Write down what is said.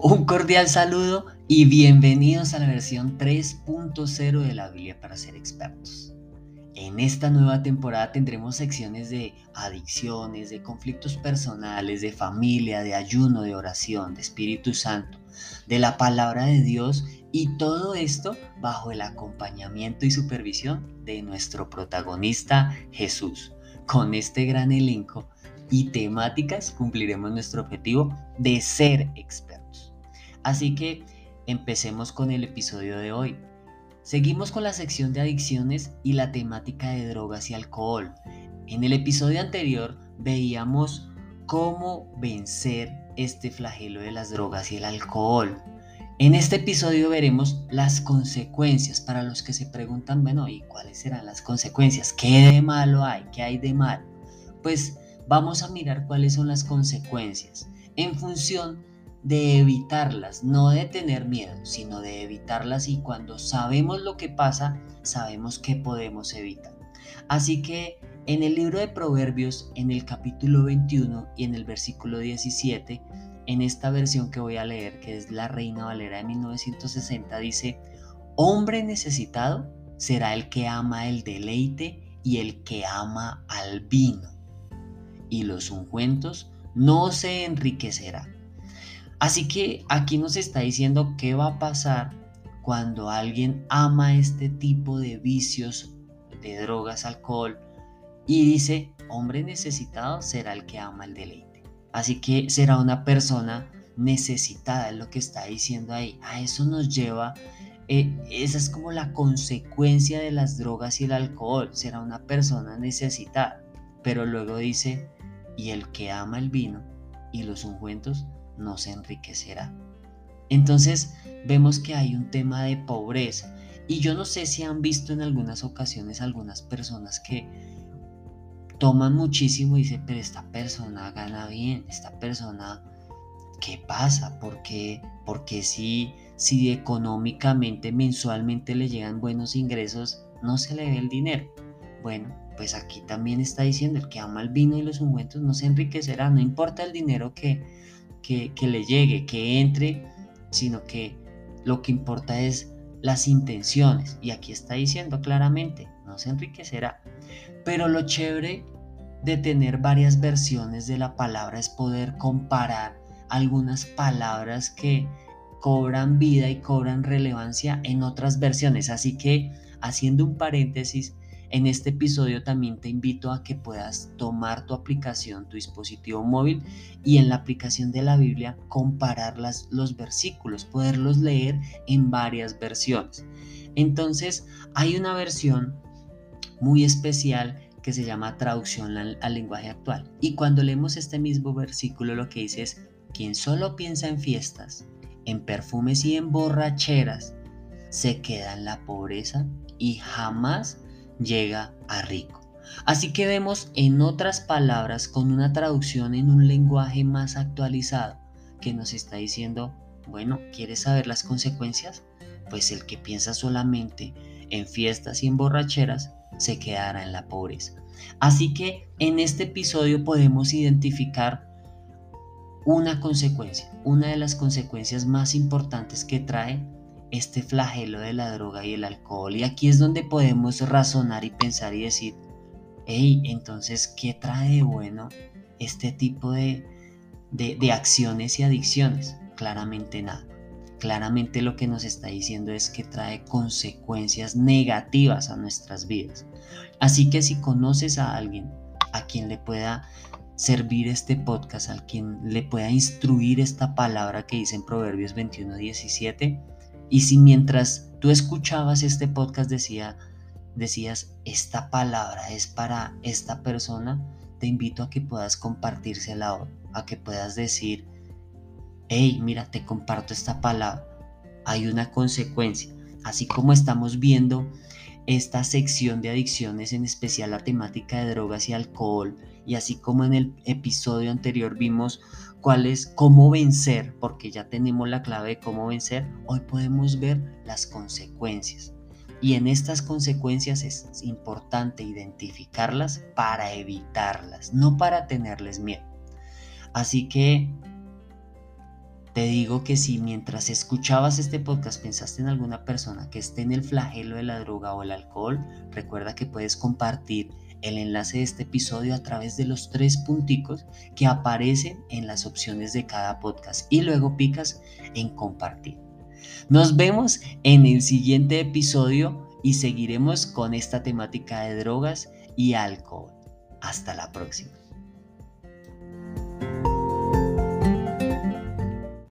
Un cordial saludo y bienvenidos a la versión 3.0 de la Biblia para ser expertos. En esta nueva temporada tendremos secciones de adicciones, de conflictos personales, de familia, de ayuno, de oración, de Espíritu Santo, de la palabra de Dios y todo esto bajo el acompañamiento y supervisión de nuestro protagonista Jesús. Con este gran elenco y temáticas cumpliremos nuestro objetivo de ser expertos. Así que empecemos con el episodio de hoy. Seguimos con la sección de adicciones y la temática de drogas y alcohol. En el episodio anterior veíamos cómo vencer este flagelo de las drogas y el alcohol. En este episodio veremos las consecuencias para los que se preguntan, bueno, ¿y cuáles serán las consecuencias? ¿Qué de malo hay? ¿Qué hay de mal? Pues vamos a mirar cuáles son las consecuencias en función de evitarlas, no de tener miedo, sino de evitarlas y cuando sabemos lo que pasa, sabemos qué podemos evitar. Así que en el libro de Proverbios, en el capítulo 21 y en el versículo 17, en esta versión que voy a leer, que es la Reina Valera de 1960, dice, hombre necesitado será el que ama el deleite y el que ama al vino y los ungüentos, no se enriquecerá. Así que aquí nos está diciendo qué va a pasar cuando alguien ama este tipo de vicios, de drogas, alcohol, y dice, hombre necesitado será el que ama el deleite. Así que será una persona necesitada, es lo que está diciendo ahí. A eso nos lleva, eh, esa es como la consecuencia de las drogas y el alcohol, será una persona necesitada. Pero luego dice, y el que ama el vino y los ungüentos no se enriquecerá. Entonces vemos que hay un tema de pobreza y yo no sé si han visto en algunas ocasiones algunas personas que toman muchísimo y dicen, pero esta persona gana bien, esta persona, ¿qué pasa? ¿Por qué, Porque si, si económicamente, mensualmente le llegan buenos ingresos, no se le ve el dinero? Bueno, pues aquí también está diciendo, el que ama el vino y los ungüentos no se enriquecerá, no importa el dinero que, que, le llegue, que entre, sino que lo que importa es las intenciones. Y aquí está diciendo claramente, no se enriquecerá. Pero lo chévere de tener varias versiones de la palabra es poder comparar algunas palabras que cobran vida y cobran relevancia en otras versiones. Así que haciendo un paréntesis, en este episodio también te invito a que puedas tomar tu aplicación, tu dispositivo móvil y en la aplicación de la Biblia comparar los versículos, poderlos leer en varias versiones. Entonces hay una versión muy especial que se llama traducción al, al lenguaje actual. Y cuando leemos este mismo versículo lo que dice es, quien solo piensa en fiestas, en perfumes y en borracheras, se queda en la pobreza y jamás llega a rico. Así que vemos en otras palabras con una traducción en un lenguaje más actualizado que nos está diciendo, bueno, ¿quieres saber las consecuencias? Pues el que piensa solamente en fiestas y en borracheras se quedará en la pobreza. Así que en este episodio podemos identificar una consecuencia, una de las consecuencias más importantes que trae este flagelo de la droga y el alcohol. Y aquí es donde podemos razonar y pensar y decir, hey, entonces, ¿qué trae de bueno este tipo de, de, acciones y adicciones? Claramente nada. Claramente lo que nos está diciendo es que trae consecuencias negativas a nuestras vidas. Así que si conoces a alguien a quien le pueda servir este podcast, a quien le pueda instruir esta palabra que dice en Proverbios 21, 17, y si mientras tú escuchabas este podcast decía, decías, esta palabra es para esta persona, te invito a que puedas compartírsela a que puedas decir, hey, mira, te comparto esta palabra. Hay una consecuencia. Así como estamos viendo esta sección de adicciones, en especial la temática de drogas y alcohol, y así como en el episodio anterior vimos cuál es cómo vencer, porque ya tenemos la clave de cómo vencer, hoy podemos ver las consecuencias. Y en estas consecuencias es importante identificarlas para evitarlas, no para tenerles miedo. Así que te digo que si mientras escuchabas este podcast pensaste en alguna persona que esté en el flagelo de la droga o el alcohol, recuerda que puedes compartir el enlace de este episodio a través de los tres punticos que aparecen en las opciones de cada podcast y luego picas en compartir. Nos vemos en el siguiente episodio y seguiremos con esta temática de drogas y alcohol. Hasta la próxima.